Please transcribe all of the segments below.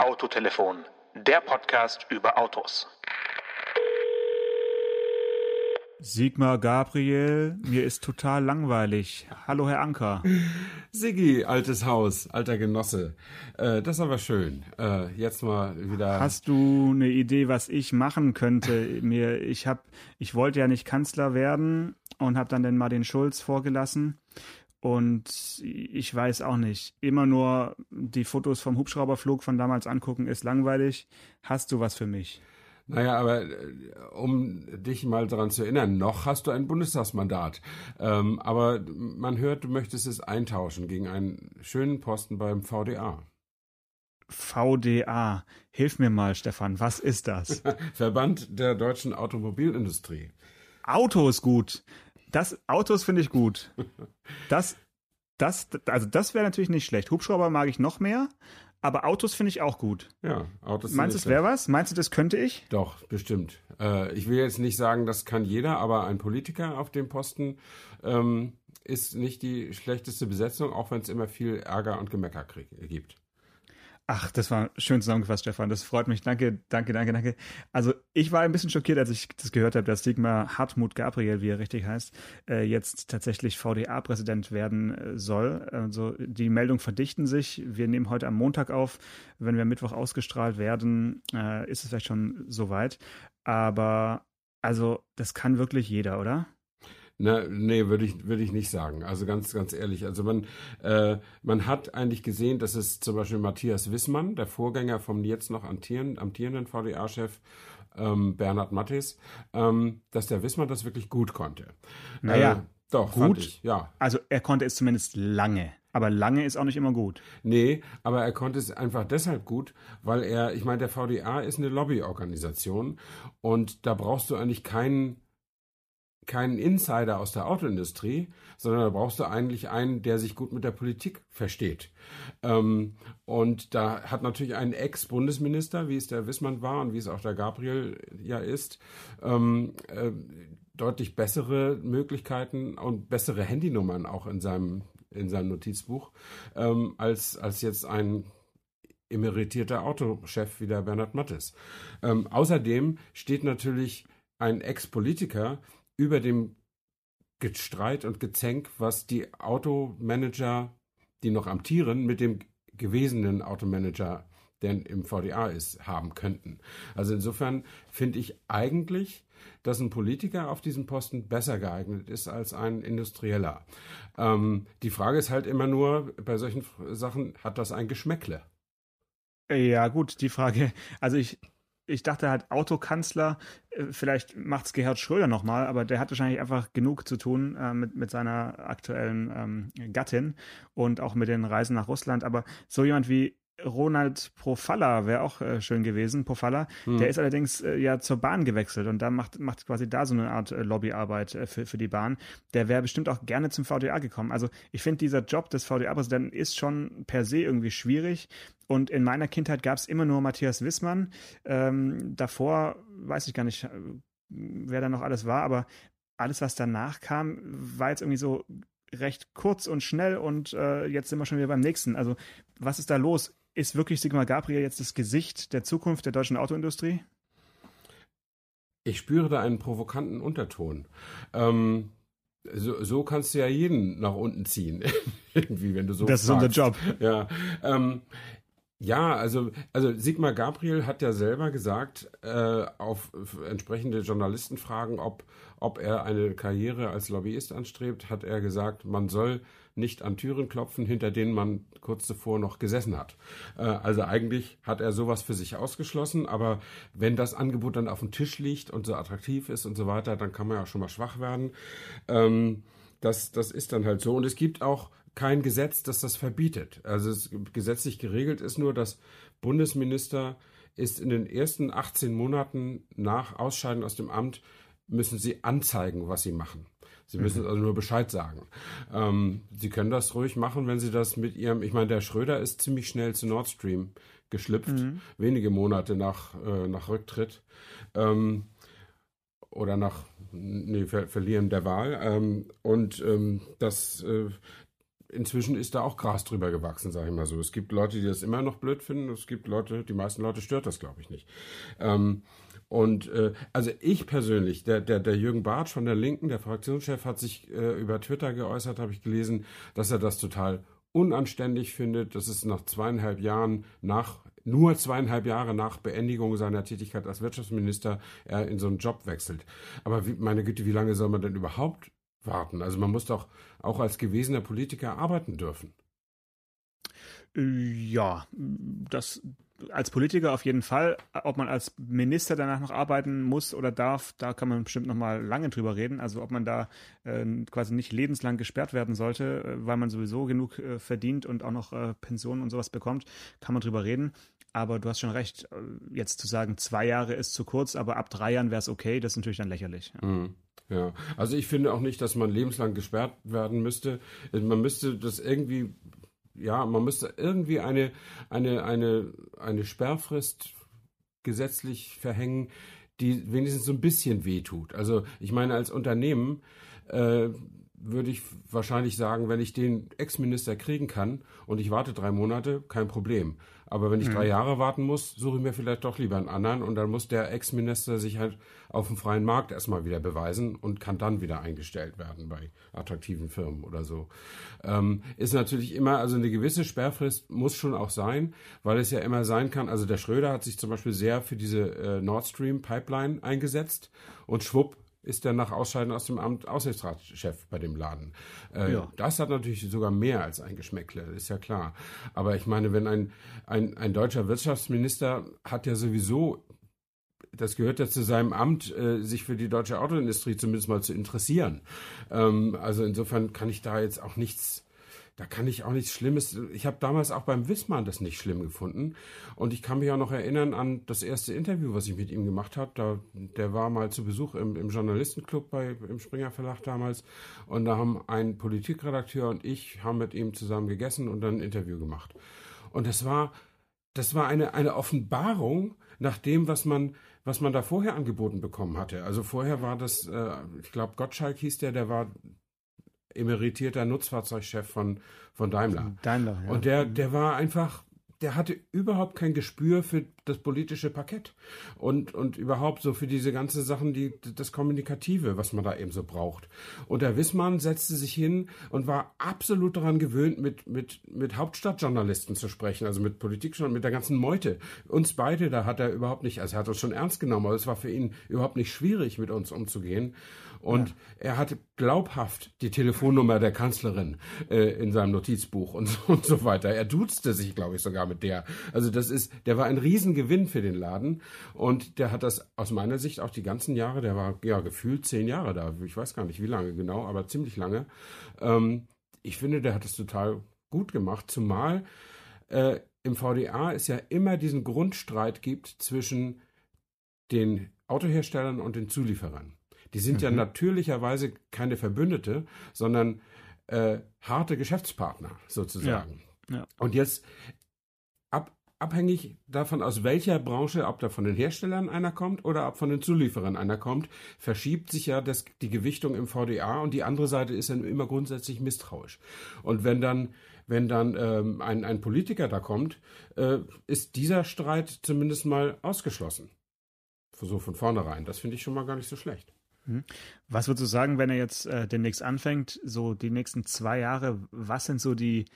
Autotelefon, der Podcast über Autos. Sigmar Gabriel, mir ist total langweilig. Hallo, Herr Anker. Siggi, altes Haus, alter Genosse. Äh, das ist aber schön. Äh, jetzt mal wieder. Hast du eine Idee, was ich machen könnte? Mir, ich hab, ich wollte ja nicht Kanzler werden und habe dann den Martin Schulz vorgelassen. Und ich weiß auch nicht. Immer nur die Fotos vom Hubschrauberflug von damals angucken ist langweilig. Hast du was für mich? Naja, aber äh, um dich mal daran zu erinnern, noch hast du ein Bundestagsmandat. Ähm, aber man hört, du möchtest es eintauschen gegen einen schönen Posten beim VDA. VDA. Hilf mir mal, Stefan, was ist das? Verband der deutschen Automobilindustrie. Auto ist gut. Das Autos finde ich gut. Das, das, also das wäre natürlich nicht schlecht. Hubschrauber mag ich noch mehr, aber Autos finde ich auch gut. Ja, Autos. Meinst du, es wäre was? Meinst du, das könnte ich? Doch, bestimmt. Äh, ich will jetzt nicht sagen, das kann jeder, aber ein Politiker auf dem Posten ähm, ist nicht die schlechteste Besetzung, auch wenn es immer viel Ärger und Gemecker gibt. Ach, das war schön zusammengefasst, Stefan. Das freut mich. Danke, danke, danke, danke. Also ich war ein bisschen schockiert, als ich das gehört habe, dass Sigmar Hartmut Gabriel, wie er richtig heißt, äh, jetzt tatsächlich VDA-Präsident werden äh, soll. Also die Meldungen verdichten sich. Wir nehmen heute am Montag auf. Wenn wir Mittwoch ausgestrahlt werden, äh, ist es vielleicht schon soweit. Aber also das kann wirklich jeder, oder? Na, nee, würde ich, würde ich nicht sagen. Also ganz, ganz ehrlich. Also man, äh, man hat eigentlich gesehen, dass es zum Beispiel Matthias Wissmann, der Vorgänger vom jetzt noch amtierenden, amtierenden VDA-Chef, ähm, Bernhard Mattis, ähm, dass der Wissmann das wirklich gut konnte. Naja, äh, doch, gut. Ich, ja. Also er konnte es zumindest lange. Aber lange ist auch nicht immer gut. Nee, aber er konnte es einfach deshalb gut, weil er, ich meine, der VDA ist eine Lobbyorganisation und da brauchst du eigentlich keinen keinen Insider aus der Autoindustrie, sondern da brauchst du eigentlich einen, der sich gut mit der Politik versteht. Ähm, und da hat natürlich ein Ex-Bundesminister, wie es der Wissmann war und wie es auch der Gabriel ja ist, ähm, äh, deutlich bessere Möglichkeiten und bessere Handynummern auch in seinem, in seinem Notizbuch, ähm, als, als jetzt ein emeritierter Autochef wie der Bernhard Mattes. Außerdem steht natürlich ein Ex-Politiker, über dem Gestreit und Gezänk, was die Automanager, die noch amtieren, mit dem gewesenen Automanager, der im VDA ist, haben könnten. Also insofern finde ich eigentlich, dass ein Politiker auf diesem Posten besser geeignet ist als ein Industrieller. Ähm, die Frage ist halt immer nur, bei solchen Sachen hat das ein Geschmäckle. Ja, gut, die Frage, also ich, ich dachte halt Autokanzler, äh, vielleicht macht es Gerhard Schröder nochmal, aber der hat wahrscheinlich einfach genug zu tun äh, mit, mit seiner aktuellen ähm, Gattin und auch mit den Reisen nach Russland. Aber so jemand wie Ronald Profalla wäre auch äh, schön gewesen. Profalla, hm. der ist allerdings äh, ja zur Bahn gewechselt und da macht, macht quasi da so eine Art äh, Lobbyarbeit äh, für, für die Bahn. Der wäre bestimmt auch gerne zum VDA gekommen. Also ich finde, dieser Job des VDA-Präsidenten ist schon per se irgendwie schwierig. Und in meiner Kindheit gab es immer nur Matthias Wissmann. Ähm, davor weiß ich gar nicht, äh, wer da noch alles war, aber alles, was danach kam, war jetzt irgendwie so recht kurz und schnell und äh, jetzt sind wir schon wieder beim nächsten. Also was ist da los? Ist wirklich Sigmar Gabriel jetzt das Gesicht der Zukunft der deutschen Autoindustrie? Ich spüre da einen provokanten Unterton. Ähm, so, so, kannst du ja jeden nach unten ziehen, irgendwie, wenn du so. Das fragst. ist unser Job. Ja, ähm, ja, also, also Sigmar Gabriel hat ja selber gesagt, äh, auf entsprechende Journalistenfragen, ob, ob er eine Karriere als Lobbyist anstrebt, hat er gesagt, man soll nicht an Türen klopfen, hinter denen man kurz zuvor noch gesessen hat. Äh, also eigentlich hat er sowas für sich ausgeschlossen, aber wenn das Angebot dann auf dem Tisch liegt und so attraktiv ist und so weiter, dann kann man ja schon mal schwach werden. Ähm, das, das ist dann halt so. Und es gibt auch kein Gesetz, das das verbietet. Also es, gesetzlich geregelt ist nur, dass Bundesminister ist in den ersten 18 Monaten nach Ausscheiden aus dem Amt müssen sie anzeigen, was sie machen. Sie müssen mhm. also nur Bescheid sagen. Ähm, sie können das ruhig machen, wenn Sie das mit Ihrem, ich meine, der Schröder ist ziemlich schnell zu Nord Stream geschlüpft, mhm. wenige Monate nach, äh, nach Rücktritt. Ähm, oder nach nee, Ver Verlieren der Wahl. Ähm, und ähm, das, äh, inzwischen ist da auch Gras drüber gewachsen, sage ich mal so. Es gibt Leute, die das immer noch blöd finden. Es gibt Leute, die meisten Leute stört das, glaube ich, nicht. Ähm, und äh, also ich persönlich, der, der, der Jürgen Bartsch von der Linken, der Fraktionschef, hat sich äh, über Twitter geäußert, habe ich gelesen, dass er das total unanständig findet, dass es nach zweieinhalb Jahren nach nur zweieinhalb Jahre nach Beendigung seiner Tätigkeit als Wirtschaftsminister er in so einen Job wechselt. Aber wie, meine Güte, wie lange soll man denn überhaupt warten? Also man muss doch auch als gewesener Politiker arbeiten dürfen. Ja, das als Politiker auf jeden Fall. Ob man als Minister danach noch arbeiten muss oder darf, da kann man bestimmt noch mal lange drüber reden. Also ob man da äh, quasi nicht lebenslang gesperrt werden sollte, äh, weil man sowieso genug äh, verdient und auch noch äh, Pensionen und sowas bekommt, kann man drüber reden. Aber du hast schon recht, äh, jetzt zu sagen, zwei Jahre ist zu kurz, aber ab drei Jahren wäre es okay, das ist natürlich dann lächerlich. Ja. Mhm. Ja, also ich finde auch nicht, dass man lebenslang gesperrt werden müsste. Man müsste das irgendwie ja, man müsste irgendwie eine, eine, eine, eine Sperrfrist gesetzlich verhängen, die wenigstens so ein bisschen wehtut. Also ich meine, als Unternehmen äh, würde ich wahrscheinlich sagen, wenn ich den Ex-Minister kriegen kann und ich warte drei Monate, kein Problem. Aber wenn ich mhm. drei Jahre warten muss, suche ich mir vielleicht doch lieber einen anderen und dann muss der Ex-Minister sich halt auf dem freien Markt erstmal wieder beweisen und kann dann wieder eingestellt werden bei attraktiven Firmen oder so. Ähm, ist natürlich immer, also eine gewisse Sperrfrist muss schon auch sein, weil es ja immer sein kann, also der Schröder hat sich zum Beispiel sehr für diese äh, Nord Stream Pipeline eingesetzt und schwupp ist er nach Ausscheiden aus dem Amt Aussichtsratschef bei dem Laden. Äh, ja. Das hat natürlich sogar mehr als ein Geschmäckle, ist ja klar. Aber ich meine, wenn ein, ein, ein deutscher Wirtschaftsminister hat ja sowieso, das gehört ja zu seinem Amt, äh, sich für die deutsche Autoindustrie zumindest mal zu interessieren. Ähm, also insofern kann ich da jetzt auch nichts da kann ich auch nichts Schlimmes. Ich habe damals auch beim Wissmann das nicht schlimm gefunden. Und ich kann mich auch noch erinnern an das erste Interview, was ich mit ihm gemacht habe. Da, der war mal zu Besuch im, im Journalistenclub bei, im Springer Verlag damals. Und da haben ein Politikredakteur und ich haben mit ihm zusammen gegessen und dann ein Interview gemacht. Und das war, das war eine, eine Offenbarung nach dem, was man, was man da vorher angeboten bekommen hatte. Also vorher war das, äh, ich glaube, Gottschalk hieß der, der war emeritierter Nutzfahrzeugchef von, von Daimler. Daimler, ja. Und der, der war einfach, der hatte überhaupt kein Gespür für das politische Parkett und, und überhaupt so für diese ganzen Sachen, die, das Kommunikative, was man da eben so braucht. Und der Wissmann setzte sich hin und war absolut daran gewöhnt, mit, mit, mit Hauptstadtjournalisten zu sprechen, also mit Politik schon, mit der ganzen Meute. Uns beide, da hat er überhaupt nicht, also er hat uns schon ernst genommen, aber es war für ihn überhaupt nicht schwierig, mit uns umzugehen. Und ja. er hatte glaubhaft die Telefonnummer der Kanzlerin äh, in seinem Notizbuch und so, und so weiter. Er duzte sich, glaube ich, sogar mit der. Also das ist, der war ein Riesengewinn für den Laden und der hat das aus meiner Sicht auch die ganzen Jahre, der war ja gefühlt zehn Jahre da. Ich weiß gar nicht wie lange genau, aber ziemlich lange. Ähm, ich finde, der hat es total gut gemacht, zumal äh, im VDA es ja immer diesen Grundstreit gibt zwischen den Autoherstellern und den Zulieferern. Die sind mhm. ja natürlicherweise keine Verbündete, sondern äh, harte Geschäftspartner sozusagen. Ja. Ja. Und jetzt ab, abhängig davon, aus welcher Branche, ob da von den Herstellern einer kommt oder ob von den Zulieferern einer kommt, verschiebt sich ja das, die Gewichtung im VDA und die andere Seite ist dann immer grundsätzlich misstrauisch. Und wenn dann wenn dann ähm, ein, ein Politiker da kommt, äh, ist dieser Streit zumindest mal ausgeschlossen. So von vornherein. Das finde ich schon mal gar nicht so schlecht. Mhm. Was würdest du sagen, wenn er jetzt äh, demnächst anfängt, so die nächsten zwei Jahre, was sind so die,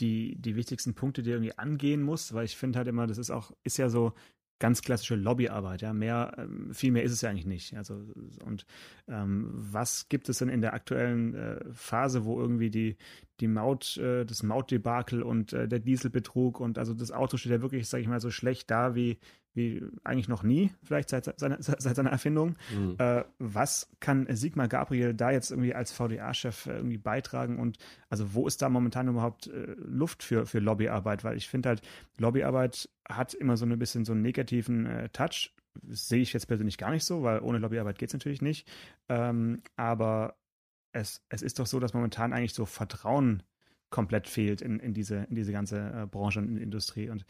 die, die wichtigsten Punkte, die irgendwie angehen muss? Weil ich finde halt immer, das ist auch, ist ja so ganz klassische Lobbyarbeit, ja. Mehr, ähm, viel mehr ist es ja eigentlich nicht. Also, und ähm, was gibt es denn in der aktuellen äh, Phase, wo irgendwie die, die Maut, äh, das Mautdebakel und äh, der Dieselbetrug und also das Auto steht ja wirklich, sage ich mal, so schlecht da wie, wie eigentlich noch nie, vielleicht seit seiner, seit seiner Erfindung. Mhm. Äh, was kann Sigmar Gabriel da jetzt irgendwie als VDA-Chef äh, irgendwie beitragen und also wo ist da momentan überhaupt äh, Luft für, für Lobbyarbeit? Weil ich finde halt, Lobbyarbeit hat immer so ein bisschen so einen negativen äh, Touch. Das sehe ich jetzt persönlich gar nicht so, weil ohne Lobbyarbeit geht es natürlich nicht. Ähm, aber es, es ist doch so, dass momentan eigentlich so Vertrauen komplett fehlt in, in, diese, in diese ganze äh, Branche und Industrie. Und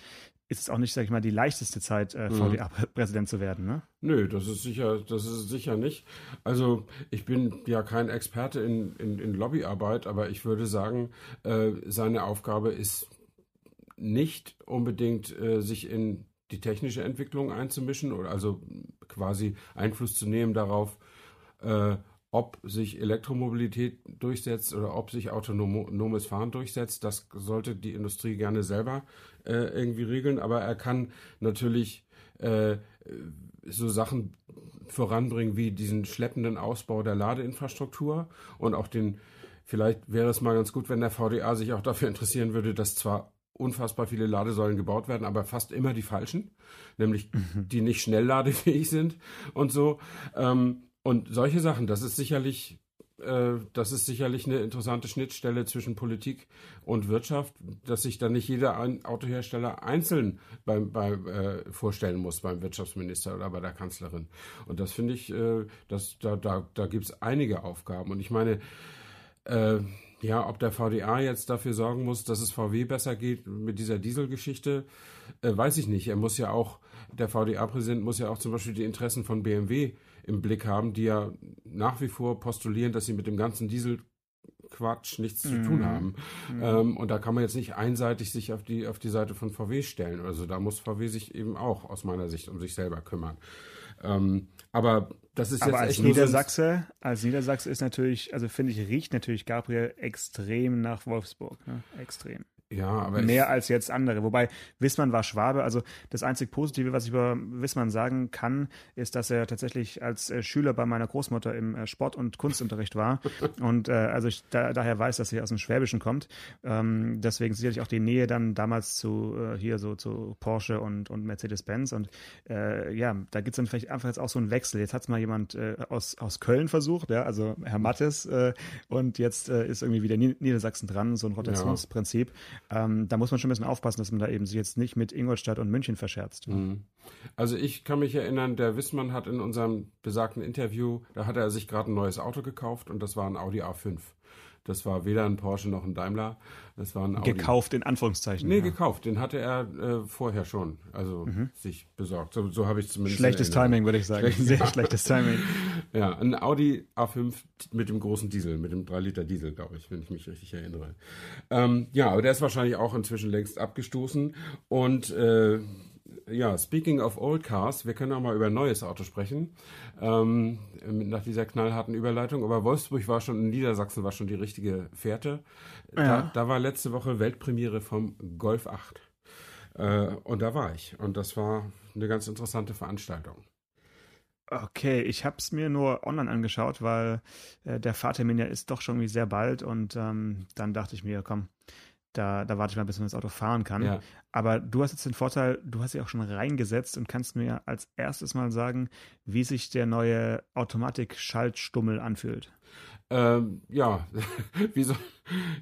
ist es auch nicht, sag ich mal, die leichteste Zeit, äh, VDA-Präsident zu werden, ne? Nö, das ist sicher, das ist sicher nicht. Also ich bin ja kein Experte in, in, in Lobbyarbeit, aber ich würde sagen, äh, seine Aufgabe ist nicht unbedingt äh, sich in die technische Entwicklung einzumischen oder also quasi Einfluss zu nehmen darauf, äh, ob sich Elektromobilität durchsetzt oder ob sich autonomes Fahren durchsetzt. Das sollte die Industrie gerne selber äh, irgendwie regeln, aber er kann natürlich äh, so Sachen voranbringen wie diesen schleppenden Ausbau der Ladeinfrastruktur und auch den, vielleicht wäre es mal ganz gut, wenn der VDA sich auch dafür interessieren würde, dass zwar unfassbar viele Ladesäulen gebaut werden, aber fast immer die falschen, nämlich mhm. die nicht schnell ladefähig sind und so. Ähm, und solche Sachen, das ist sicherlich, äh, das ist sicherlich eine interessante Schnittstelle zwischen Politik und Wirtschaft, dass sich dann nicht jeder Autohersteller einzeln beim, beim äh, vorstellen muss beim Wirtschaftsminister oder bei der Kanzlerin. Und das finde ich, äh, das, da, da, da gibt es einige Aufgaben. Und ich meine, äh, ja, ob der VDA jetzt dafür sorgen muss, dass es VW besser geht mit dieser Dieselgeschichte, äh, weiß ich nicht. Er muss ja auch, der VDA-Präsident muss ja auch zum Beispiel die Interessen von BMW im Blick haben, die ja nach wie vor postulieren, dass sie mit dem ganzen Diesel Quatsch nichts zu tun mhm. haben. Mhm. Ähm, und da kann man jetzt nicht einseitig sich auf die, auf die Seite von VW stellen. Also da muss VW sich eben auch aus meiner Sicht um sich selber kümmern. Ähm, aber das ist aber jetzt als echt Niedersachse, so als Niedersachse ist natürlich, also finde ich, riecht natürlich Gabriel extrem nach Wolfsburg. Ne? Extrem. Ja, aber mehr als jetzt andere. Wobei Wissmann war Schwabe. Also das einzig Positive, was ich über Wissmann sagen kann, ist, dass er tatsächlich als äh, Schüler bei meiner Großmutter im äh, Sport- und Kunstunterricht war und äh, also ich da, daher weiß, dass er aus dem Schwäbischen kommt. Ähm, deswegen sicherlich auch die Nähe dann damals zu äh, hier so zu Porsche und und Mercedes-Benz und äh, ja, da gibt es dann vielleicht einfach jetzt auch so einen Wechsel. Jetzt hat es mal jemand äh, aus aus Köln versucht, ja, also Herr Mattes und jetzt ist irgendwie wieder Niedersachsen dran, so ein Rotationsprinzip. Ja. Ähm, da muss man schon ein bisschen aufpassen, dass man da eben sich jetzt nicht mit Ingolstadt und München verscherzt. Mhm. Also ich kann mich erinnern, der Wissmann hat in unserem besagten Interview, da hat er sich gerade ein neues Auto gekauft und das war ein Audi A5. Das war weder ein Porsche noch ein Daimler. Das war ein Audi. Gekauft in Anführungszeichen. Nee, ja. gekauft. Den hatte er äh, vorher schon, also mhm. sich besorgt. So, so habe ich zumindest. Schlechtes Timing, würde ich sagen. Schlecht, Sehr ja. schlechtes Timing. Ja, ein Audi A5 mit dem großen Diesel, mit dem 3 Liter Diesel, glaube ich, wenn ich mich richtig erinnere. Ähm, ja, aber der ist wahrscheinlich auch inzwischen längst abgestoßen. Und äh, ja, speaking of old cars, wir können auch mal über ein neues Auto sprechen, ähm, nach dieser knallharten Überleitung. Aber Wolfsburg war schon, in Niedersachsen war schon die richtige Fährte. Ja. Da, da, war letzte Woche Weltpremiere vom Golf 8. Äh, und da war ich. Und das war eine ganz interessante Veranstaltung. Okay, ich habe es mir nur online angeschaut, weil äh, der Fahrtermin ja ist doch schon wie sehr bald. Und ähm, dann dachte ich mir, komm, da, da warte ich mal, bis man das Auto fahren kann. Ja. Aber du hast jetzt den Vorteil, du hast dich auch schon reingesetzt und kannst mir als erstes mal sagen, wie sich der neue Automatik-Schaltstummel anfühlt. Ähm, ja, wie so,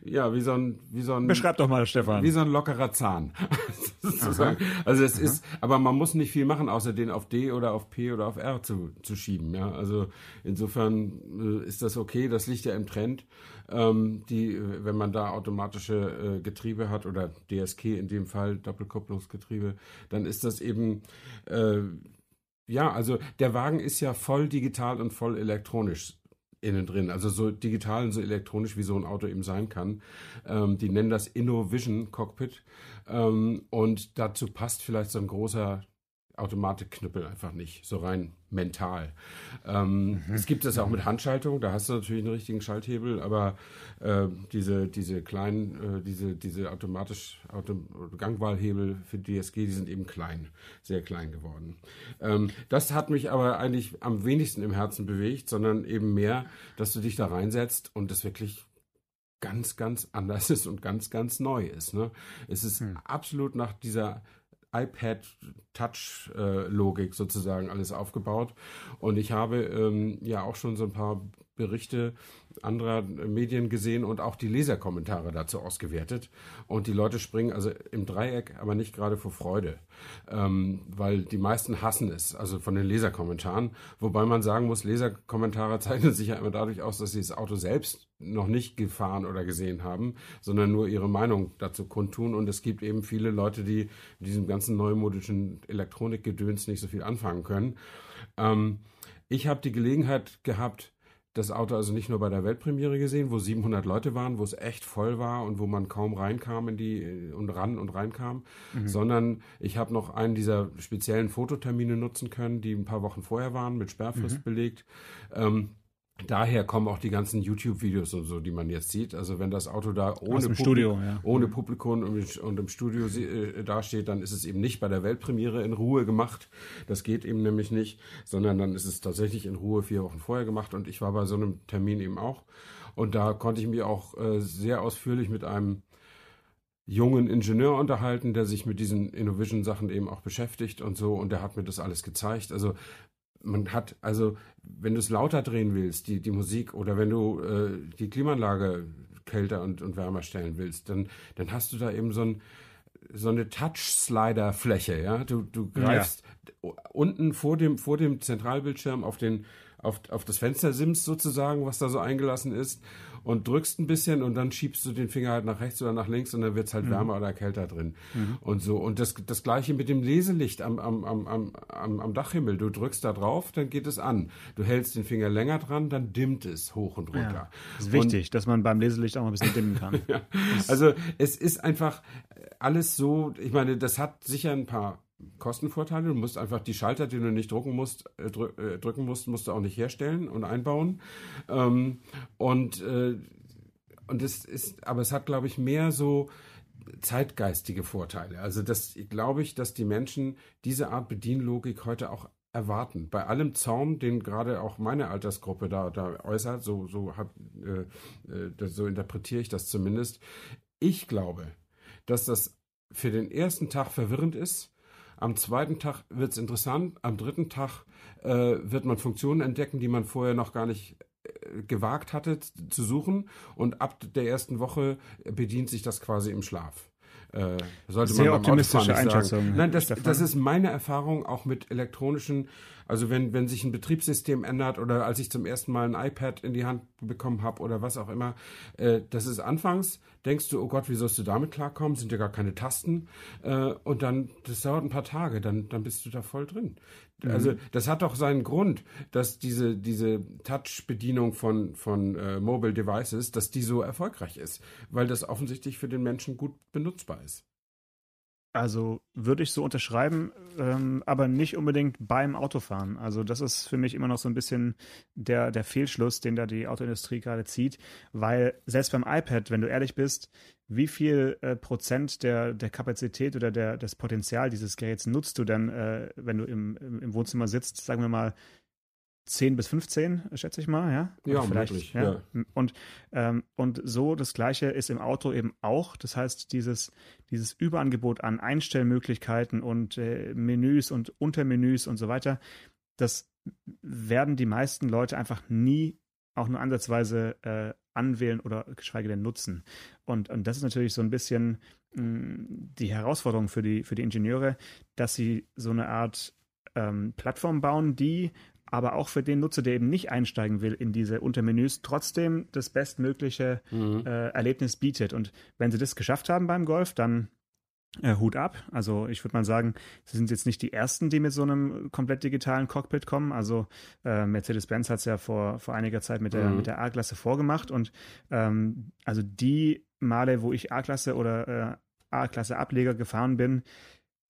ja, wie so ein, wie so ein. Beschreib doch mal, Stefan. Wie so ein lockerer Zahn. sozusagen. Also es Aha. ist, aber man muss nicht viel machen, außer den auf D oder auf P oder auf R zu, zu schieben, ja. Also insofern äh, ist das okay, das liegt ja im Trend. Ähm, die, wenn man da automatische äh, Getriebe hat oder DSK in dem Fall, Doppelkupplungsgetriebe, dann ist das eben, äh, ja, also der Wagen ist ja voll digital und voll elektronisch innen drin. Also so digital und so elektronisch, wie so ein Auto eben sein kann. Ähm, die nennen das InnoVision Cockpit. Ähm, und dazu passt vielleicht so ein großer Automatikknüppel einfach nicht, so rein mental. Ähm, mhm. Es gibt das auch mit Handschaltung, da hast du natürlich einen richtigen Schalthebel, aber äh, diese, diese kleinen, äh, diese, diese automatisch Auto Gangwahlhebel für DSG, die sind eben klein, sehr klein geworden. Ähm, das hat mich aber eigentlich am wenigsten im Herzen bewegt, sondern eben mehr, dass du dich da reinsetzt und das wirklich ganz, ganz anders ist und ganz, ganz neu ist. Ne? Es ist hm. absolut nach dieser iPad-Touch-Logik sozusagen alles aufgebaut. Und ich habe ähm, ja auch schon so ein paar Berichte anderer Medien gesehen und auch die Leserkommentare dazu ausgewertet. Und die Leute springen also im Dreieck, aber nicht gerade vor Freude, ähm, weil die meisten hassen es, also von den Leserkommentaren. Wobei man sagen muss, Leserkommentare zeichnen sich ja immer dadurch aus, dass sie das Auto selbst noch nicht gefahren oder gesehen haben, sondern nur ihre Meinung dazu kundtun. Und es gibt eben viele Leute, die mit diesem ganzen neumodischen Elektronikgedöns nicht so viel anfangen können. Ähm, ich habe die Gelegenheit gehabt, das Auto also nicht nur bei der Weltpremiere gesehen, wo 700 Leute waren, wo es echt voll war und wo man kaum reinkam in die und ran und reinkam, mhm. sondern ich habe noch einen dieser speziellen Fototermine nutzen können, die ein paar Wochen vorher waren, mit Sperrfrist mhm. belegt. Ähm, Daher kommen auch die ganzen YouTube-Videos und so, die man jetzt sieht. Also wenn das Auto da ohne, Publik Studio, ja. ohne Publikum und, und im Studio äh, dasteht, dann ist es eben nicht bei der Weltpremiere in Ruhe gemacht. Das geht eben nämlich nicht, sondern dann ist es tatsächlich in Ruhe vier Wochen vorher gemacht. Und ich war bei so einem Termin eben auch. Und da konnte ich mich auch äh, sehr ausführlich mit einem jungen Ingenieur unterhalten, der sich mit diesen Innovision-Sachen eben auch beschäftigt und so. Und der hat mir das alles gezeigt. Also man hat, also wenn du es lauter drehen willst, die, die Musik, oder wenn du äh, die Klimaanlage kälter und, und wärmer stellen willst, dann, dann hast du da eben so, ein, so eine Touch-Slider-Fläche, ja. Du, du greifst ja. unten vor dem, vor dem Zentralbildschirm auf den, auf, auf das Fenster sims sozusagen, was da so eingelassen ist und drückst ein bisschen und dann schiebst du den Finger halt nach rechts oder nach links und dann wird es halt mhm. wärmer oder kälter drin. Mhm. Und so. Und das, das gleiche mit dem Leselicht am, am, am, am, am Dachhimmel. Du drückst da drauf, dann geht es an. Du hältst den Finger länger dran, dann dimmt es hoch und runter. Ja, das ist wichtig, und, dass man beim Leselicht auch mal ein bisschen dimmen kann. ja. Also es ist einfach alles so, ich meine, das hat sicher ein paar Kostenvorteile. Du musst einfach die Schalter, die du nicht drucken musst, äh, drück, äh, drücken musst, musst du auch nicht herstellen und einbauen. Ähm, und äh, und es ist, aber es hat, glaube ich, mehr so zeitgeistige Vorteile. Also das glaube ich, dass die Menschen diese Art Bedienlogik heute auch erwarten. Bei allem Zaum, den gerade auch meine Altersgruppe da, da äußert, so, so, hab, äh, äh, so interpretiere ich das zumindest. Ich glaube, dass das für den ersten Tag verwirrend ist, am zweiten Tag wird es interessant. Am dritten Tag äh, wird man Funktionen entdecken, die man vorher noch gar nicht äh, gewagt hatte zu suchen. Und ab der ersten Woche bedient sich das quasi im Schlaf. Äh, sollte Sehr man optimistische Einschätzung. Nein, das, das ist meine Erfahrung auch mit elektronischen also wenn, wenn sich ein Betriebssystem ändert oder als ich zum ersten Mal ein iPad in die Hand bekommen habe oder was auch immer, äh, das ist anfangs, denkst du, oh Gott, wie sollst du damit klarkommen? Sind ja gar keine Tasten. Äh, und dann, das dauert ein paar Tage, dann, dann bist du da voll drin. Mhm. Also das hat doch seinen Grund, dass diese, diese Touch-Bedienung von, von äh, Mobile Devices, dass die so erfolgreich ist, weil das offensichtlich für den Menschen gut benutzbar ist. Also würde ich so unterschreiben, ähm, aber nicht unbedingt beim Autofahren. Also das ist für mich immer noch so ein bisschen der, der Fehlschluss, den da die Autoindustrie gerade zieht, weil selbst beim iPad, wenn du ehrlich bist, wie viel äh, Prozent der, der Kapazität oder der, des Potenzial dieses Geräts nutzt du denn, äh, wenn du im, im Wohnzimmer sitzt, sagen wir mal, 10 bis 15, schätze ich mal, ja? Oder ja, vielleicht. Möglich, ja. ja. Und, ähm, und so das Gleiche ist im Auto eben auch. Das heißt, dieses, dieses Überangebot an Einstellmöglichkeiten und äh, Menüs und Untermenüs und so weiter, das werden die meisten Leute einfach nie auch nur ansatzweise äh, anwählen oder geschweige denn nutzen. Und, und das ist natürlich so ein bisschen mh, mm, die Herausforderung für die, für die Ingenieure, dass sie so eine Art ähm, Plattform bauen, die aber auch für den Nutzer, der eben nicht einsteigen will in diese Untermenüs, trotzdem das bestmögliche mhm. äh, Erlebnis bietet. Und wenn sie das geschafft haben beim Golf, dann äh, Hut ab. Also ich würde mal sagen, sie sind jetzt nicht die ersten, die mit so einem komplett digitalen Cockpit kommen. Also äh, Mercedes-Benz hat es ja vor, vor einiger Zeit mit der, mhm. der A-Klasse vorgemacht. Und ähm, also die Male, wo ich A-Klasse oder äh, A-Klasse Ableger gefahren bin,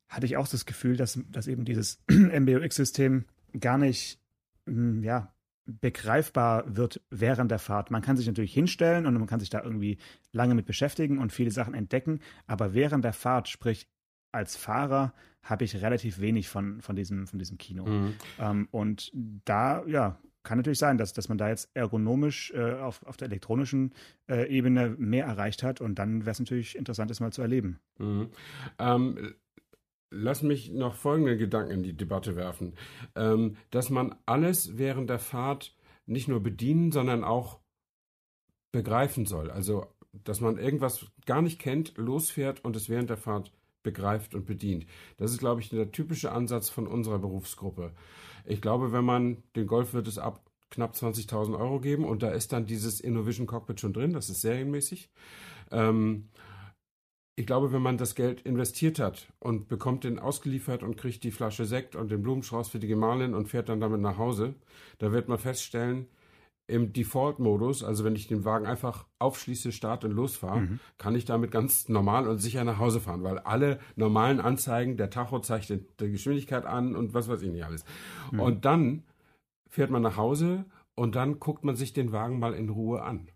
hatte ich auch das Gefühl, dass, dass eben dieses MBUX-System gar nicht ja, begreifbar wird während der Fahrt. Man kann sich natürlich hinstellen und man kann sich da irgendwie lange mit beschäftigen und viele Sachen entdecken, aber während der Fahrt, sprich als Fahrer, habe ich relativ wenig von, von, diesem, von diesem Kino. Mhm. Ähm, und da, ja, kann natürlich sein, dass, dass man da jetzt ergonomisch äh, auf, auf der elektronischen äh, Ebene mehr erreicht hat und dann wäre es natürlich interessant, das mal zu erleben. Mhm. Ähm, Lass mich noch folgende Gedanken in die Debatte werfen. Ähm, dass man alles während der Fahrt nicht nur bedienen, sondern auch begreifen soll. Also, dass man irgendwas gar nicht kennt, losfährt und es während der Fahrt begreift und bedient. Das ist, glaube ich, der typische Ansatz von unserer Berufsgruppe. Ich glaube, wenn man den Golf wird es ab knapp 20.000 Euro geben und da ist dann dieses Innovision Cockpit schon drin, das ist serienmäßig. Ähm, ich glaube, wenn man das Geld investiert hat und bekommt den ausgeliefert und kriegt die Flasche Sekt und den Blumenstrauß für die Gemahlin und fährt dann damit nach Hause, da wird man feststellen, im Default-Modus, also wenn ich den Wagen einfach aufschließe, starte und losfahre, mhm. kann ich damit ganz normal und sicher nach Hause fahren, weil alle normalen Anzeigen, der Tacho zeigt die Geschwindigkeit an und was weiß ich nicht alles. Mhm. Und dann fährt man nach Hause und dann guckt man sich den Wagen mal in Ruhe an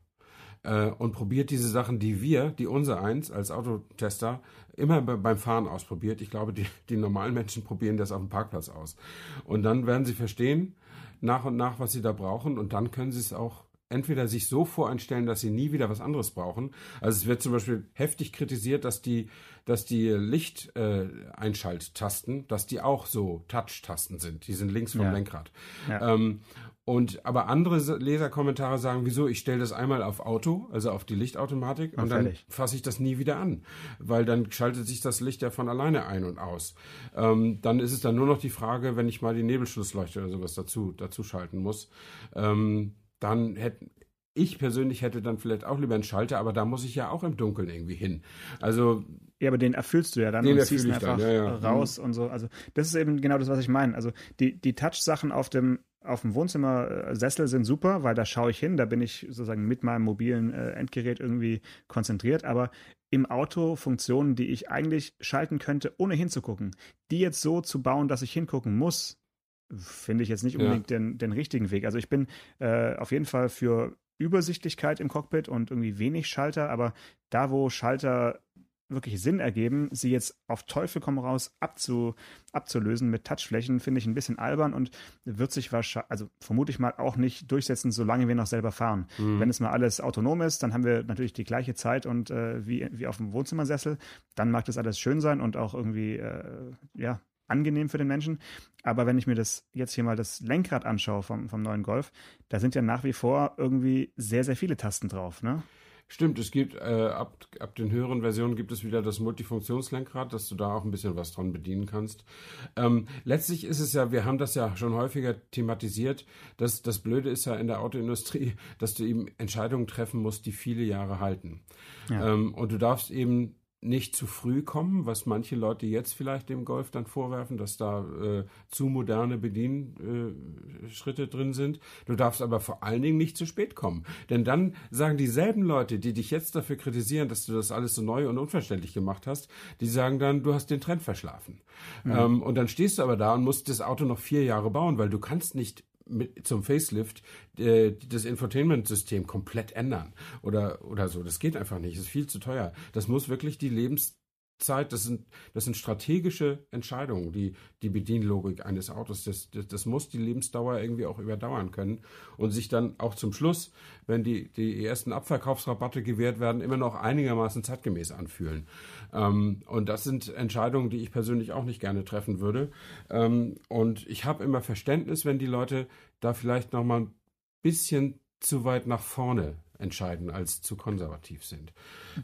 äh, und probiert diese Sachen, die wir, die unser eins als Autotester immer beim Fahren ausprobiert. Ich glaube, die, die normalen Menschen probieren das auf dem Parkplatz aus. Und dann werden sie verstehen, nach und nach, was sie da brauchen und dann können sie es auch entweder sich so voreinstellen, dass sie nie wieder was anderes brauchen. Also es wird zum Beispiel heftig kritisiert, dass die, dass die Lichteinschalttasten, äh, dass die auch so Touch-Tasten sind. Die sind links vom ja. Lenkrad. Ja. Ähm, und aber andere Leserkommentare sagen, wieso, ich stelle das einmal auf Auto, also auf die Lichtautomatik, und, dann fasse ich das nie wieder an. Weil dann schaltet sich das Licht ja von alleine ein und aus. Ähm, dann ist es dann nur noch die Frage, wenn ich mal die Nebelschlussleuchte oder sowas dazu, dazu schalten muss. Ähm, dann hätte ich persönlich hätte dann vielleicht auch lieber einen Schalter, aber da muss ich ja auch im Dunkeln irgendwie hin. Also ja, aber den erfüllst du ja dann und ziehst ihn einfach ja, ja. raus mhm. und so. Also das ist eben genau das, was ich meine. Also die, die Touch-Sachen auf dem auf dem Wohnzimmersessel sind super, weil da schaue ich hin, da bin ich sozusagen mit meinem mobilen äh, Endgerät irgendwie konzentriert, aber im Auto Funktionen, die ich eigentlich schalten könnte, ohne hinzugucken, die jetzt so zu bauen, dass ich hingucken muss, finde ich jetzt nicht unbedingt ja. den, den richtigen Weg. Also ich bin äh, auf jeden Fall für Übersichtlichkeit im Cockpit und irgendwie wenig Schalter, aber da, wo Schalter wirklich Sinn ergeben, sie jetzt auf Teufel komm raus abzu, abzulösen mit Touchflächen, finde ich ein bisschen albern und wird sich wahrscheinlich, also vermute ich mal auch nicht durchsetzen, solange wir noch selber fahren. Mhm. Wenn es mal alles autonom ist, dann haben wir natürlich die gleiche Zeit und äh, wie, wie auf dem Wohnzimmersessel, dann mag das alles schön sein und auch irgendwie, äh, ja, angenehm für den Menschen. Aber wenn ich mir das jetzt hier mal das Lenkrad anschaue vom, vom neuen Golf, da sind ja nach wie vor irgendwie sehr, sehr viele Tasten drauf, ne? Stimmt, es gibt äh, ab, ab den höheren Versionen gibt es wieder das Multifunktionslenkrad, dass du da auch ein bisschen was dran bedienen kannst. Ähm, letztlich ist es ja, wir haben das ja schon häufiger thematisiert, dass das Blöde ist ja in der Autoindustrie, dass du eben Entscheidungen treffen musst, die viele Jahre halten. Ja. Ähm, und du darfst eben nicht zu früh kommen, was manche Leute jetzt vielleicht dem Golf dann vorwerfen, dass da äh, zu moderne Bedienschritte drin sind. Du darfst aber vor allen Dingen nicht zu spät kommen. Denn dann sagen dieselben Leute, die dich jetzt dafür kritisieren, dass du das alles so neu und unverständlich gemacht hast, die sagen dann, du hast den Trend verschlafen. Mhm. Ähm, und dann stehst du aber da und musst das Auto noch vier Jahre bauen, weil du kannst nicht mit, zum Facelift äh, das Infotainment-System komplett ändern oder, oder so. Das geht einfach nicht. Das ist viel zu teuer. Das muss wirklich die Lebens Zeit, das sind, das sind strategische Entscheidungen, die, die Bedienlogik eines Autos, das, das, das, muss die Lebensdauer irgendwie auch überdauern können und sich dann auch zum Schluss, wenn die, die ersten Abverkaufsrabatte gewährt werden, immer noch einigermaßen zeitgemäß anfühlen. Ähm, und das sind Entscheidungen, die ich persönlich auch nicht gerne treffen würde. Ähm, und ich habe immer Verständnis, wenn die Leute da vielleicht noch mal ein bisschen zu weit nach vorne entscheiden, als zu konservativ sind.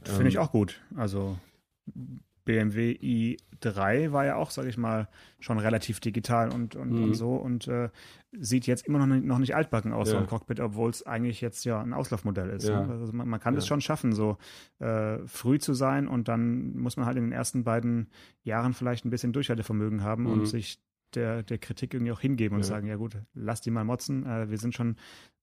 Finde ähm, ich auch gut. Also BMW i3 war ja auch, sage ich mal, schon relativ digital und, und, mhm. und so und äh, sieht jetzt immer noch nicht, noch nicht altbacken aus, ja. so ein Cockpit, obwohl es eigentlich jetzt ja ein Auslaufmodell ist. Ja. Ne? Also man, man, kann es ja. schon schaffen, so äh, früh zu sein und dann muss man halt in den ersten beiden Jahren vielleicht ein bisschen Durchhaltevermögen haben mhm. und sich der, der Kritik irgendwie auch hingeben und sagen, ja gut, lass die mal motzen, äh, wir sind schon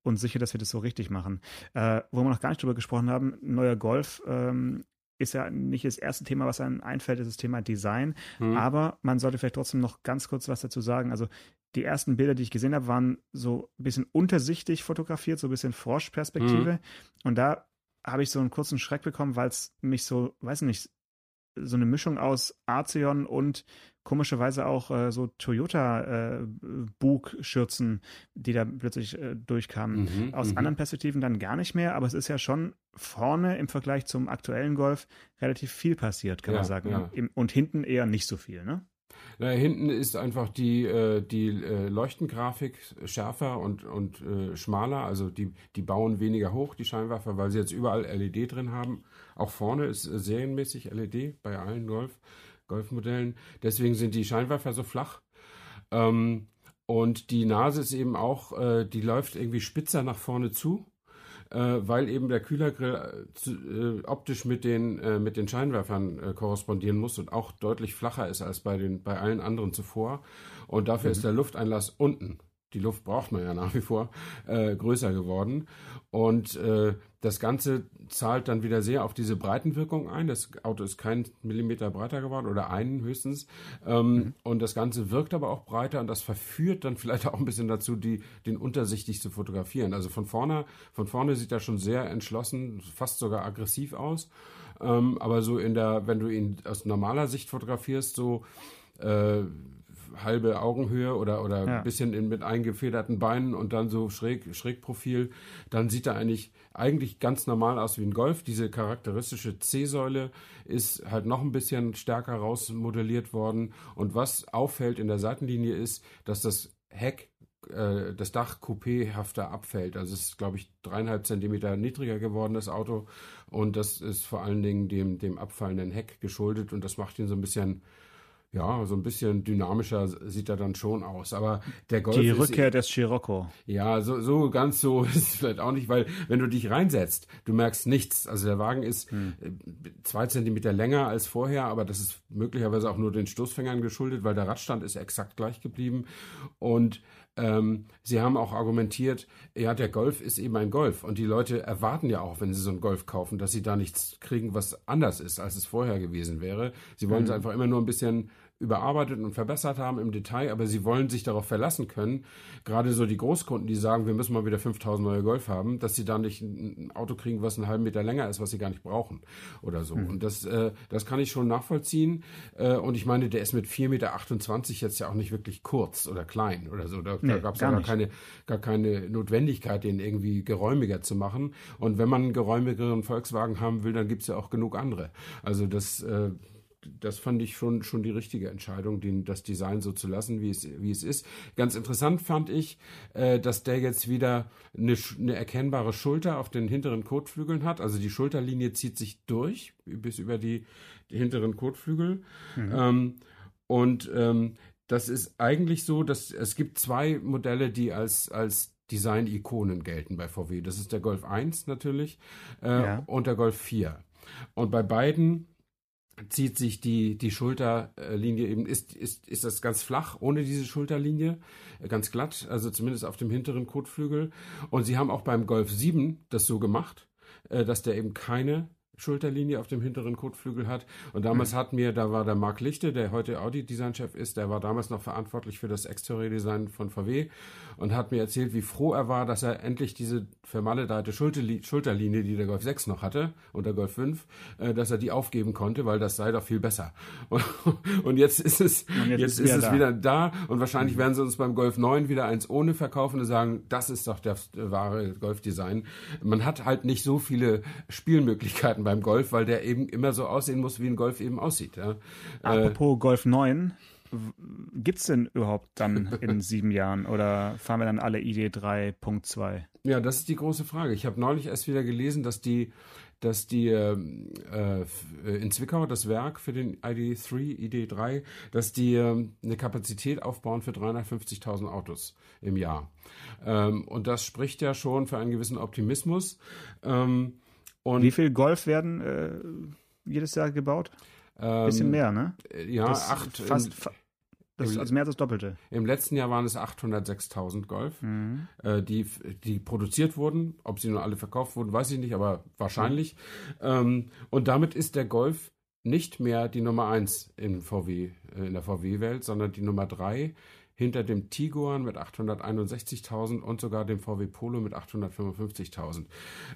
uns sicher, dass wir das so richtig machen. Äh, wo wir noch gar nicht drüber gesprochen haben, neuer Golf ähm, ist ja nicht das erste Thema, was einem einfällt, ist das Thema Design. Mhm. Aber man sollte vielleicht trotzdem noch ganz kurz was dazu sagen. Also die ersten Bilder, die ich gesehen habe, waren so ein bisschen untersichtig fotografiert, so ein bisschen Froschperspektive. Mhm. Und da habe ich so einen kurzen Schreck bekommen, weil es mich so, weiß nicht, so eine Mischung aus Arceon und komischerweise auch äh, so Toyota-Bugschürzen, äh, die da plötzlich äh, durchkamen. Mhm, Aus mhm. anderen Perspektiven dann gar nicht mehr, aber es ist ja schon vorne im Vergleich zum aktuellen Golf relativ viel passiert, kann ja, man sagen. Ja. Im, und hinten eher nicht so viel, ne? Na, hinten ist einfach die, äh, die äh, Leuchtengrafik schärfer und, und äh, schmaler. Also die, die bauen weniger hoch, die Scheinwerfer, weil sie jetzt überall LED drin haben. Auch vorne ist serienmäßig LED bei allen Golf, Golfmodellen. Deswegen sind die Scheinwerfer so flach. Ähm, und die Nase ist eben auch, die läuft irgendwie spitzer nach vorne zu weil eben der Kühlergrill äh, äh, optisch mit den, äh, mit den Scheinwerfern äh, korrespondieren muss und auch deutlich flacher ist als bei, den, bei allen anderen zuvor. Und dafür mhm. ist der Lufteinlass unten die Luft braucht man ja nach wie vor, äh, größer geworden. Und äh, das Ganze zahlt dann wieder sehr auf diese Breitenwirkung ein. Das Auto ist kein Millimeter breiter geworden oder einen höchstens. Ähm, mhm. Und das Ganze wirkt aber auch breiter und das verführt dann vielleicht auch ein bisschen dazu, die, den untersichtig zu fotografieren. Also von vorne, von vorne sieht er schon sehr entschlossen, fast sogar aggressiv aus. Ähm, aber so in der, wenn du ihn aus normaler Sicht fotografierst, so äh, halbe Augenhöhe oder, oder ja. ein bisschen in, mit eingefederten Beinen und dann so schräg, Schrägprofil, dann sieht er eigentlich, eigentlich ganz normal aus wie ein Golf. Diese charakteristische C-Säule ist halt noch ein bisschen stärker rausmodelliert worden. Und was auffällt in der Seitenlinie ist, dass das Heck äh, das Dach coupéhafter abfällt. Also es ist, glaube ich, dreieinhalb Zentimeter niedriger geworden, das Auto. Und das ist vor allen Dingen dem, dem abfallenden Heck geschuldet. Und das macht ihn so ein bisschen ja, so ein bisschen dynamischer sieht er dann schon aus. Aber der Golf. Die Rückkehr ist, des Scirocco. Ja, so, so ganz so ist es vielleicht auch nicht, weil wenn du dich reinsetzt, du merkst nichts. Also der Wagen ist hm. Äh, zwei Zentimeter länger als vorher, aber das ist möglicherweise auch nur den Stoßfängern geschuldet, weil der Radstand ist exakt gleich geblieben. Und ähm, sie haben auch argumentiert, ja, der Golf ist eben ein Golf und die Leute erwarten ja auch, wenn sie so einen Golf kaufen, dass sie da nichts kriegen, was anders ist, als es vorher gewesen wäre. Sie wollen es mhm. einfach immer nur ein bisschen überarbeitet und verbessert haben im Detail, aber sie wollen sich darauf verlassen können, gerade so die Großkunden, die sagen, wir müssen mal wieder 5000 neue Golf haben, dass sie da nicht ein Auto kriegen, was einen halben Meter länger ist, was sie gar nicht brauchen oder so. Mhm. Und das, äh, das kann ich schon nachvollziehen. Äh, und ich meine, der ist mit 4,28 Meter jetzt ja auch nicht wirklich kurz oder klein oder so. Da, nee, da gab es ja gar keine, gar keine Notwendigkeit, den irgendwie geräumiger zu machen. Und wenn man einen geräumigeren Volkswagen haben will, dann gibt es ja auch genug andere. Also das äh, das fand ich schon, schon die richtige Entscheidung, den, das Design so zu lassen, wie es, wie es ist. Ganz interessant fand ich, äh, dass der jetzt wieder eine, eine erkennbare Schulter auf den hinteren Kotflügeln hat. Also die Schulterlinie zieht sich durch bis über die, die hinteren Kotflügel. Mhm. Ähm, und ähm, das ist eigentlich so, dass es gibt zwei Modelle, die als, als Design-Ikonen gelten bei VW. Das ist der Golf 1 natürlich äh, ja. und der Golf 4. Und bei beiden zieht sich die, die Schulterlinie eben, ist, ist, ist das ganz flach, ohne diese Schulterlinie, äh, ganz glatt, also zumindest auf dem hinteren Kotflügel. Und sie haben auch beim Golf 7 das so gemacht, äh, dass der eben keine Schulterlinie auf dem hinteren Kotflügel hat. Und damals mhm. hat mir, da war der Marc Lichte, der heute Audi-Designchef ist, der war damals noch verantwortlich für das Exterior-Design von VW und hat mir erzählt, wie froh er war, dass er endlich diese vermaledeite Schulterlinie, die der Golf 6 noch hatte und der Golf 5, äh, dass er die aufgeben konnte, weil das sei doch viel besser. Und, jetzt ist es, jetzt, jetzt, ist, es da. wieder da und wahrscheinlich mhm. werden sie uns beim Golf 9 wieder eins ohne verkaufen und sagen, das ist doch der, der wahre Golf-Design. Man hat halt nicht so viele Spielmöglichkeiten beim Golf, weil der eben immer so aussehen muss, wie ein Golf eben aussieht. Ja. Apropos äh, Golf 9, gibt es denn überhaupt dann in sieben Jahren oder fahren wir dann alle ID 3.2? Ja, das ist die große Frage. Ich habe neulich erst wieder gelesen, dass die, dass die ähm, äh, in Zwickau das Werk für den ID3, ID3, dass die äh, eine Kapazität aufbauen für 350.000 Autos im Jahr. Ähm, und das spricht ja schon für einen gewissen Optimismus. Ähm, und Wie viel Golf werden äh, jedes Jahr gebaut? Ein bisschen ähm, mehr, ne? Ja, das acht. Fast, das ist also mehr als das Doppelte. Im letzten Jahr waren es 806.000 Golf, mhm. äh, die, die produziert wurden. Ob sie nur alle verkauft wurden, weiß ich nicht, aber wahrscheinlich. Mhm. Ähm, und damit ist der Golf nicht mehr die Nummer 1 in, VW, äh, in der VW-Welt, sondern die Nummer 3 hinter dem Tiguan mit 861.000 und sogar dem VW Polo mit 855.000.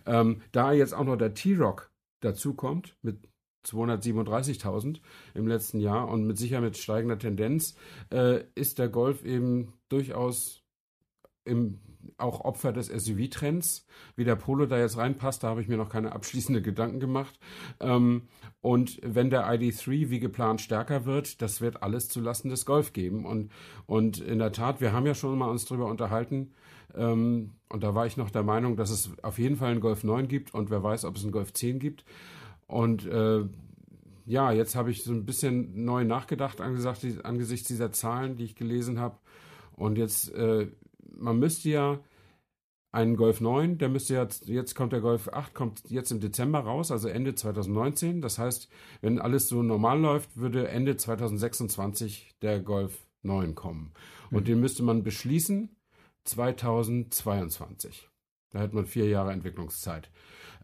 Ähm, da jetzt auch noch der T-Rock dazukommt mit 237.000 im letzten Jahr und mit sicher mit steigender Tendenz äh, ist der Golf eben durchaus im auch Opfer des SUV-Trends. Wie der Polo da jetzt reinpasst, da habe ich mir noch keine abschließenden Gedanken gemacht. Ähm, und wenn der ID3 wie geplant stärker wird, das wird alles zulasten des Golf geben. Und, und in der Tat, wir haben ja schon mal uns darüber unterhalten, ähm, und da war ich noch der Meinung, dass es auf jeden Fall einen Golf 9 gibt und wer weiß, ob es einen Golf 10 gibt. Und äh, ja, jetzt habe ich so ein bisschen neu nachgedacht angesichts, dieser Zahlen, die ich gelesen habe. Und jetzt, äh, man müsste ja einen Golf 9, der müsste jetzt, jetzt kommt der Golf 8, kommt jetzt im Dezember raus, also Ende 2019. Das heißt, wenn alles so normal läuft, würde Ende 2026 der Golf 9 kommen. Und mhm. den müsste man beschließen 2022. Da hat man vier Jahre Entwicklungszeit.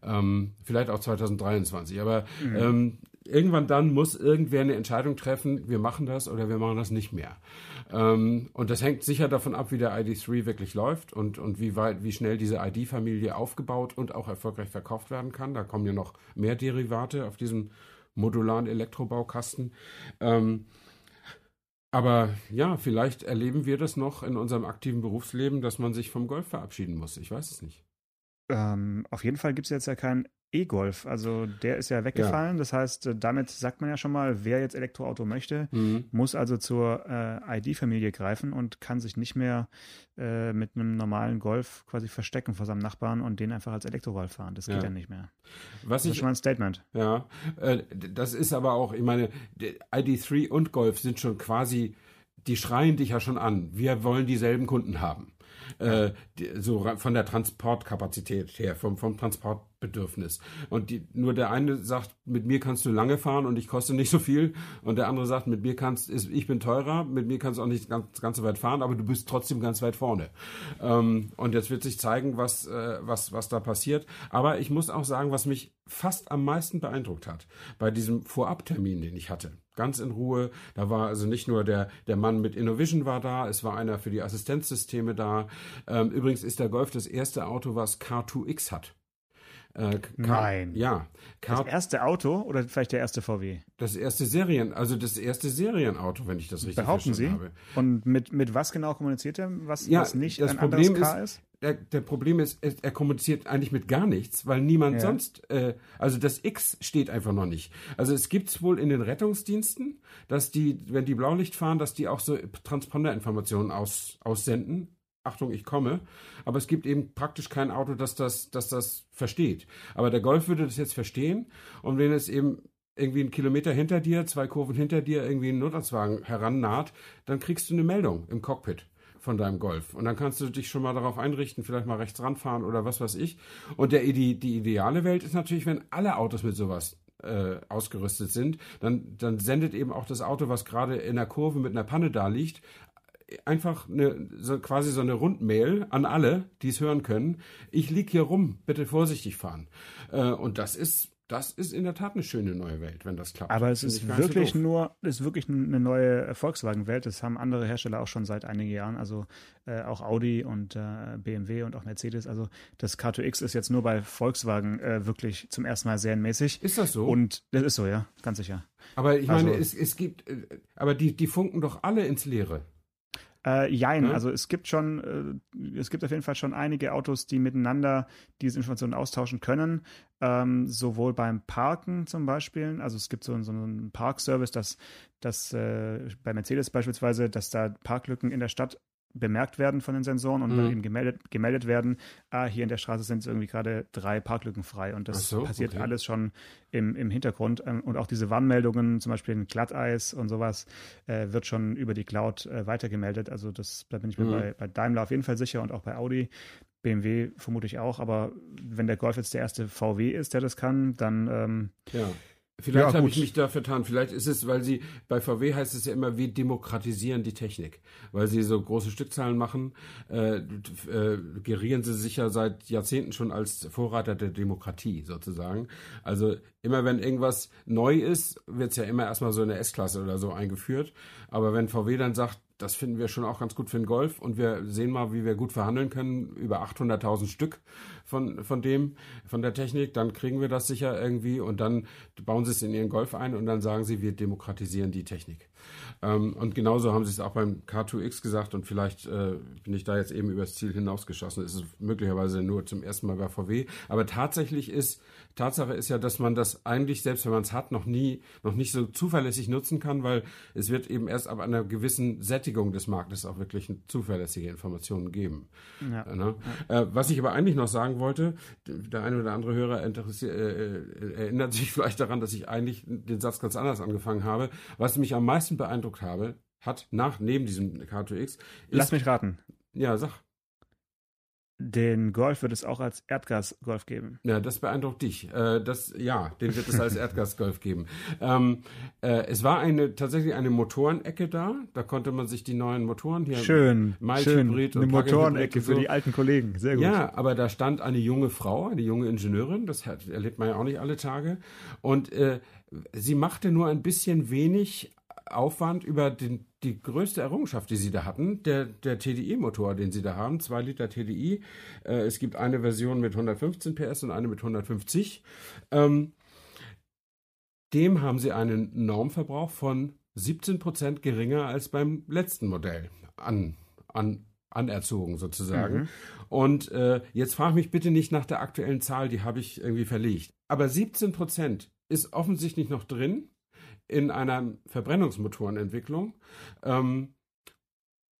Ähm, vielleicht auch 2023. Aber mhm. ähm, irgendwann dann muss irgendwer eine Entscheidung treffen, wir machen das oder wir machen das nicht mehr. Ähm, und das hängt sicher davon ab, wie der ID3 wirklich läuft und, und wie weit, wie schnell diese ID-Familie aufgebaut und auch erfolgreich verkauft werden kann. Da kommen ja noch mehr Derivate auf diesem modularen Elektrobaukasten. Ähm, aber ja, vielleicht erleben wir das noch in unserem aktiven Berufsleben, dass man sich vom Golf verabschieden muss. Ich weiß es nicht. Ähm, auf jeden Fall gibt es jetzt ja keinen E-Golf. Also der ist ja weggefallen. Ja. Das heißt, äh, damit sagt man ja schon mal, wer jetzt Elektroauto möchte, mhm. muss also zur äh, ID-Familie greifen und kann sich nicht mehr äh, mit einem normalen Golf quasi verstecken vor seinem Nachbarn und den einfach als Elektrogolf fahren. Das geht ja, ja nicht mehr. Was das ist schon mal ein Statement. Ja, äh, das ist aber auch, ich meine, ID3 und Golf sind schon quasi, die schreien dich ja schon an. Wir wollen dieselben Kunden haben. Äh, so von der Transportkapazität her, vom, vom Transportbedürfnis. Und die, nur der eine sagt, mit mir kannst du lange fahren und ich koste nicht so viel. Und der andere sagt, mit mir kannst, ist, ich bin teurer, mit mir kannst du auch nicht ganz, ganz so weit fahren, aber du bist trotzdem ganz weit vorne. Ähm, und jetzt wird sich zeigen, was, äh, was, was da passiert. Aber ich muss auch sagen, was mich fast am meisten beeindruckt hat bei diesem Vorabtermin, den ich hatte ganz in Ruhe. Da war also nicht nur der, der Mann mit Innovision war da, es war einer für die Assistenzsysteme da. Ähm, übrigens ist der Golf das erste Auto, was Car2X hat. Äh, Nein. Ja. Car das erste Auto oder vielleicht der erste VW? Das erste Serien, also das erste Serienauto, wenn ich das richtig Behaupten verstanden Sie? habe. Und mit, mit was genau kommuniziert er, was, ja, was nicht das ein Problem Car ist? ist? Der, der, Problem ist, er kommuniziert eigentlich mit gar nichts, weil niemand ja. sonst, äh, also das X steht einfach noch nicht. Also es gibt es wohl in den Rettungsdiensten, dass die, wenn die Blaulicht fahren, dass die auch so Transponderinformationen aus, aussenden. Achtung, ich komme. Aber es gibt eben praktisch kein Auto, das das, das das versteht. Aber der Golf würde das jetzt verstehen. Und wenn es eben irgendwie einen Kilometer hinter dir, zwei Kurven hinter dir, irgendwie ein Notarztwagen herannaht, dann kriegst du eine Meldung im Cockpit von deinem Golf. Und dann kannst du dich schon mal darauf einrichten, vielleicht mal rechts ranfahren oder was weiß ich. Und der, die, die ideale Welt ist natürlich, wenn alle Autos mit sowas äh, ausgerüstet sind, dann, dann sendet eben auch das Auto, was gerade in der Kurve mit einer Panne da liegt, einfach eine, so quasi so eine Rundmail an alle, die es hören können. Ich lieg hier rum, bitte vorsichtig fahren. Äh, und das ist das ist in der Tat eine schöne neue Welt, wenn das klappt. Aber es ist wirklich so nur, ist wirklich eine neue Volkswagen-Welt. Das haben andere Hersteller auch schon seit einigen Jahren. Also äh, auch Audi und äh, BMW und auch Mercedes. Also das K2X ist jetzt nur bei Volkswagen äh, wirklich zum ersten Mal serienmäßig. Ist das so? Und das ist so, ja, ganz sicher. Aber ich meine, also, es, es gibt, äh, aber die, die funken doch alle ins Leere. Äh, jein, ja. also es gibt schon, äh, es gibt auf jeden Fall schon einige Autos, die miteinander diese Informationen austauschen können. Ähm, sowohl beim Parken zum Beispiel, also es gibt so, so einen Parkservice, dass, dass äh, bei Mercedes beispielsweise, dass da Parklücken in der Stadt bemerkt werden von den Sensoren und mhm. dann eben gemeldet, gemeldet werden, ah, hier in der Straße sind irgendwie gerade drei Parklücken frei. Und das so, passiert okay. alles schon im, im Hintergrund. Ähm, und auch diese Warnmeldungen, zum Beispiel in Glatteis und sowas, äh, wird schon über die Cloud äh, weitergemeldet. Also das, da bin ich mir mhm. bei, bei Daimler auf jeden Fall sicher und auch bei Audi. BMW vermute ich auch, aber wenn der Golf jetzt der erste VW ist, der das kann, dann ähm, ja. Vielleicht ja, habe ich mich da vertan. Vielleicht ist es, weil sie, bei VW heißt es ja immer, wir demokratisieren die Technik. Weil sie so große Stückzahlen machen, äh, äh, gerieren sie sich ja seit Jahrzehnten schon als Vorreiter der Demokratie sozusagen. Also immer wenn irgendwas neu ist, wird es ja immer erstmal so in der S-Klasse oder so eingeführt. Aber wenn VW dann sagt, das finden wir schon auch ganz gut für den Golf und wir sehen mal, wie wir gut verhandeln können über 800.000 Stück von, von dem, von der Technik, dann kriegen wir das sicher irgendwie und dann bauen sie es in ihren Golf ein und dann sagen sie, wir demokratisieren die Technik. Ähm, und genauso haben sie es auch beim K2X gesagt und vielleicht äh, bin ich da jetzt eben übers Ziel hinausgeschossen. Es ist möglicherweise nur zum ersten Mal bei VW. Aber tatsächlich ist, Tatsache ist ja, dass man das eigentlich, selbst wenn man es hat, noch nie, noch nicht so zuverlässig nutzen kann, weil es wird eben erst ab einer gewissen Sättigung des Marktes auch wirklich zuverlässige Informationen geben. Ja. Ne? Ja. Äh, was ich aber eigentlich noch sagen wollte, der eine oder andere Hörer äh, äh, erinnert sich vielleicht daran, dass ich eigentlich den Satz ganz anders angefangen habe. Was mich am meisten beeindruckt habe, hat nach, neben diesem K2X. Lass mich raten. Ja, sag. Den Golf wird es auch als Erdgas-Golf geben. Ja, das beeindruckt dich. Äh, das, ja, den wird es als Erdgas-Golf geben. Ähm, äh, es war eine tatsächlich eine Motorenecke da. Da konnte man sich die neuen Motoren hier. Schön, schön. Eine Motorenecke für die alten Kollegen. Sehr gut. Ja, aber da stand eine junge Frau, eine junge Ingenieurin. Das erlebt man ja auch nicht alle Tage. Und äh, sie machte nur ein bisschen wenig Aufwand über den, die größte Errungenschaft, die sie da hatten, der, der TDI-Motor, den sie da haben, 2 Liter TDI. Äh, es gibt eine Version mit 115 PS und eine mit 150. Ähm, dem haben sie einen Normverbrauch von 17 Prozent geringer als beim letzten Modell an, an, anerzogen sozusagen. Mhm. Und äh, jetzt frage mich bitte nicht nach der aktuellen Zahl, die habe ich irgendwie verlegt. Aber 17 Prozent ist offensichtlich noch drin in einer Verbrennungsmotorenentwicklung. Ähm,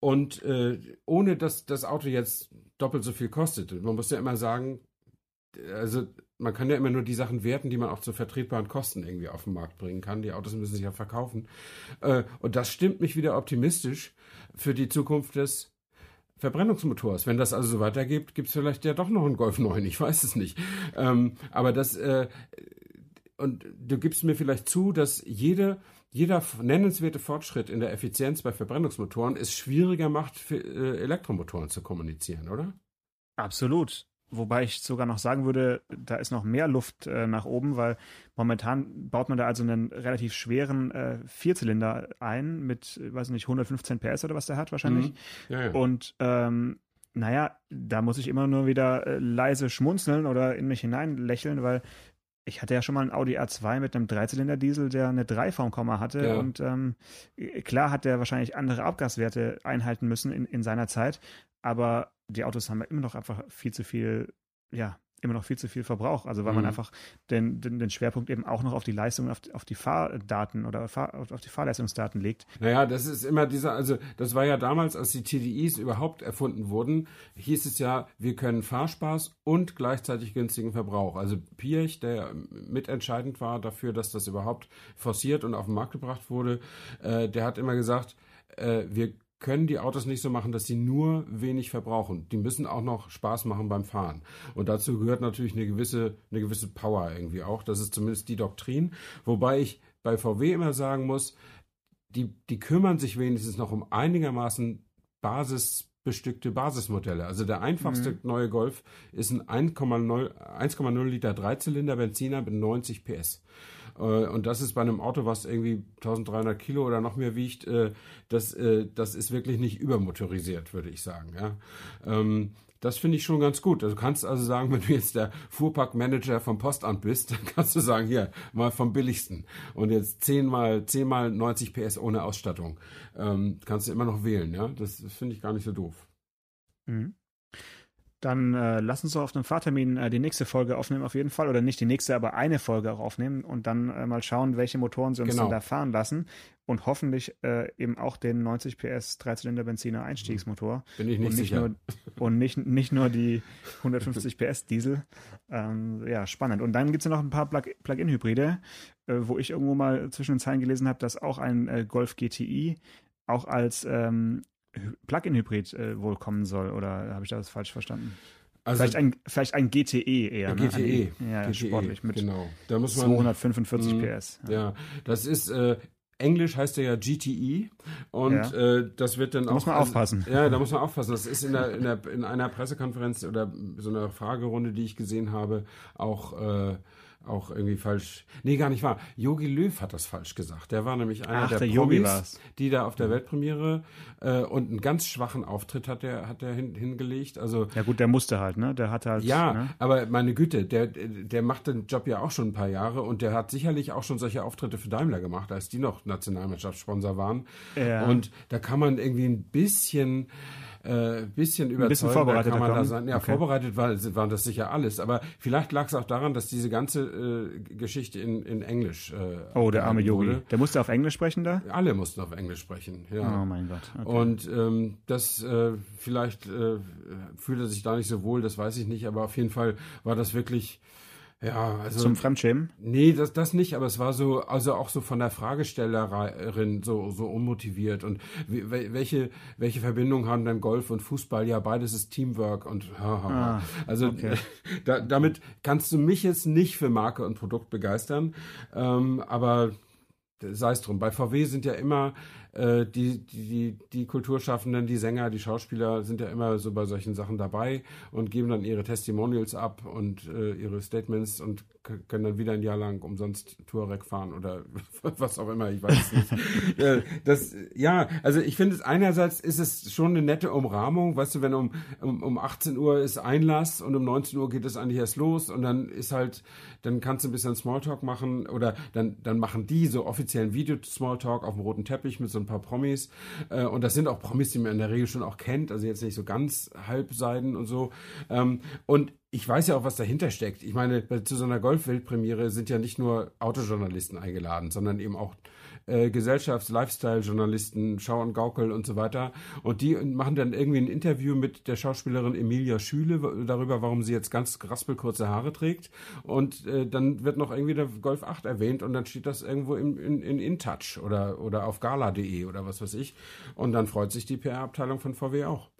und äh, ohne dass das Auto jetzt doppelt so viel kostet. Man muss ja immer sagen, also man kann ja immer nur die Sachen werten, die man auch zu vertretbaren Kosten irgendwie auf den Markt bringen kann. Die Autos müssen sich ja verkaufen. Äh, und das stimmt mich wieder optimistisch für die Zukunft des Verbrennungsmotors. Wenn das also so weitergeht, gibt es vielleicht ja doch noch einen Golf 9, ich weiß es nicht. Ähm, aber das, äh, und du gibst mir vielleicht zu, dass jede, jeder nennenswerte Fortschritt in der Effizienz bei Verbrennungsmotoren es schwieriger macht, für äh, Elektromotoren zu kommunizieren, oder? Absolut. Wobei ich sogar noch sagen würde, da ist noch mehr Luft äh, nach oben, weil momentan baut man da also einen relativ schweren äh, Vierzylinder ein mit, weiß nicht, 115 PS oder was der hat wahrscheinlich. Mhm. Ja, ja. Und ähm, naja, da muss ich immer nur wieder äh, leise schmunzeln oder in mich hinein lächeln, weil ich hatte ja schon mal einen Audi A2 mit einem Dreizylinder-Diesel, der eine 3 Komma hatte. Ja. Und ähm, klar hat der wahrscheinlich andere Abgaswerte einhalten müssen in, in seiner Zeit. Aber die Autos haben ja immer noch einfach viel zu viel, ja, immer noch viel zu viel Verbrauch. Also weil mhm. man einfach den, den, den, Schwerpunkt eben auch noch auf die Leistung, auf, auf die Fahrdaten oder Fahr, auf die Fahrleistungsdaten legt. Naja, das ist immer dieser, also das war ja damals, als die TDIs überhaupt erfunden wurden, hieß es ja, wir können Fahrspaß und gleichzeitig günstigen Verbrauch. Also Piech, der mitentscheidend war dafür, dass das überhaupt forciert und auf den Markt gebracht wurde, äh, der hat immer gesagt, äh, wir können die Autos nicht so machen, dass sie nur wenig verbrauchen. Die müssen auch noch Spaß machen beim Fahren. Und dazu gehört natürlich eine gewisse, eine gewisse Power irgendwie auch. Das ist zumindest die Doktrin. Wobei ich bei VW immer sagen muss, die, die kümmern sich wenigstens noch um einigermaßen basisbestückte Basismodelle. Also der einfachste mhm. neue Golf ist ein 1,0 Liter Dreizylinder Benziner mit 90 PS. Äh, und das ist bei einem Auto, was irgendwie 1300 Kilo oder noch mehr wiegt, äh, das, äh, das ist wirklich nicht übermotorisiert, würde ich sagen. Ja. Ähm, das finde ich schon ganz gut. Also du kannst also sagen, wenn du jetzt der Fuhrparkmanager vom Postamt bist, dann kannst du sagen, hier, mal vom billigsten. Und jetzt 10 mal, 10 mal 90 PS ohne Ausstattung. Ähm, kannst du immer noch wählen, das finde ich gar nicht so doof. Mhm. Dann äh, lass uns doch auf einem Fahrtermin äh, die nächste Folge aufnehmen, auf jeden Fall. Oder nicht die nächste, aber eine Folge auch aufnehmen und dann äh, mal schauen, welche Motoren sie uns genau. dann da fahren lassen. Und hoffentlich äh, eben auch den 90 PS Dreizylinder Benziner Einstiegsmotor. Bin ich nicht und nicht sicher. Nur, und nicht, nicht nur die 150 PS Diesel. Ähm, ja, spannend. Und dann gibt es ja noch ein paar Plug-in-Hybride, äh, wo ich irgendwo mal zwischen den Zeilen gelesen habe, dass auch ein äh, Golf GTI auch als ähm, Plug-in-Hybrid äh, wohl kommen soll. Oder habe ich das falsch verstanden? Also vielleicht, ein, vielleicht ein GTE eher. Ne? GTE. ja, GTE, sportlich mit genau. da muss man, 245 mh, PS. Ja. ja, das ist äh, Englisch heißt er ja GTE und ja. äh, das wird dann da auch. muss man aufpassen. Ja, da muss man aufpassen. Das ist in, der, in, der, in einer Pressekonferenz oder so einer Fragerunde, die ich gesehen habe, auch äh, auch irgendwie falsch. Nee, gar nicht wahr. Yogi Löw hat das falsch gesagt. Der war nämlich einer Ach, der, der Promis, die da auf der Weltpremiere äh, und einen ganz schwachen Auftritt hat der hat der hin, hingelegt. Also Ja gut, der musste halt, ne? Der hat halt. ja, Ne? aber meine Güte, der, der macht den Job ja auch schon ein paar Jahre und der hat sicherlich auch schon solche Auftritte für Daimler gemacht, als die noch Nationalmannschaftssponsor waren. Ja. Und da kann man irgendwie ein bisschen, äh, bisschen überzeugen. bisschen vorbereitet kann man da sein. Ja, Okay. vorbereitet war, waren das sicher alles. Aber vielleicht lag es auch daran, dass diese ganze äh, Geschichte in, in Englisch. Äh, Oh, der arme Yogi. Der musste auf Englisch sprechen da? Alle mussten auf Englisch sprechen. Ja. Oh mein Gott. Okay. Und ähm, das äh, vielleicht äh, fühlt er sich da nicht so wohl, das weiß ich nicht, aber auf jeden Fall war das wirklich, ja, also. Zum Fremdschämen? Nee, das, das nicht, aber es war so, also auch so von der Fragestellerin so, so unmotiviert. Und welche, welche Verbindung haben dann Golf und Fußball? Ja, beides ist Teamwork und haha. Ah, also okay. da, damit kannst du mich jetzt nicht für Marke und Produkt begeistern. Ähm, aber sei es drum. Bei VW sind ja immer äh, die, die, die Kulturschaffenden, die Sänger, die Schauspieler sind ja immer so bei solchen Sachen dabei und geben dann ihre Testimonials ab und äh, ihre Statements und können dann wieder ein Jahr lang umsonst Touareg fahren oder was auch immer, ich weiß nicht. Äh, das, ja, also ich finde es einerseits ist es schon eine nette Umrahmung, weißt du, wenn um, um, um 18 Uhr ist Einlass und um 19 Uhr geht es eigentlich erst los und dann ist halt, dann kannst du ein bisschen Smalltalk machen oder dann, dann machen die so offiziellen Video-Smalltalk auf dem roten Teppich mit so ein paar Promis. Äh, und das sind auch Promis, die man in der Regel schon auch kennt, also jetzt nicht so ganz Halbseiden und so. Ähm, und ich weiß ja auch, was dahinter steckt. Ich meine, zu so einer Golf-Weltpremiere sind ja nicht nur Autojournalisten eingeladen, sondern eben auch äh, Gesellschafts-, Lifestyle-Journalisten, Schau und Gaukel und so weiter. Und die machen dann irgendwie ein Interview mit der Schauspielerin Emilia Schüle darüber, warum sie jetzt ganz raspelkurze Haare trägt. Und äh, dann wird noch irgendwie der Golf 8 erwähnt und dann steht das irgendwo in, in, in InTouch oder, oder auf gala.de oder was weiß ich. Und dann freut sich die PR-Abteilung von VW auch.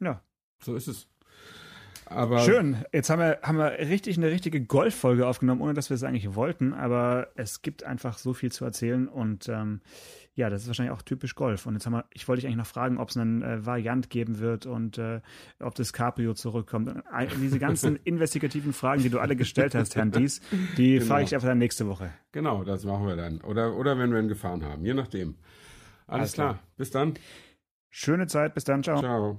Ja. So ist es. Aber Schön. Jetzt haben wir, haben wir richtig eine richtige Golffolge aufgenommen, ohne dass wir es eigentlich wollten. Aber es gibt einfach so viel zu erzählen und ähm, ja, das ist wahrscheinlich auch typisch Golf. Und jetzt haben wir, ich wollte dich eigentlich noch fragen, ob es einen äh, Variant geben wird und äh, ob das Cabrio zurückkommt. Und Diese ganzen investigativen Fragen, die du alle gestellt hast, Herrn Dies, die Genau. frage ich einfach dann nächste Woche. Genau, das machen wir dann. Oder, oder wenn wir ihn gefahren haben, je nachdem. Alles, Alles klar. klar. Bis dann. Schöne Zeit, bis dann, ciao. Ciao.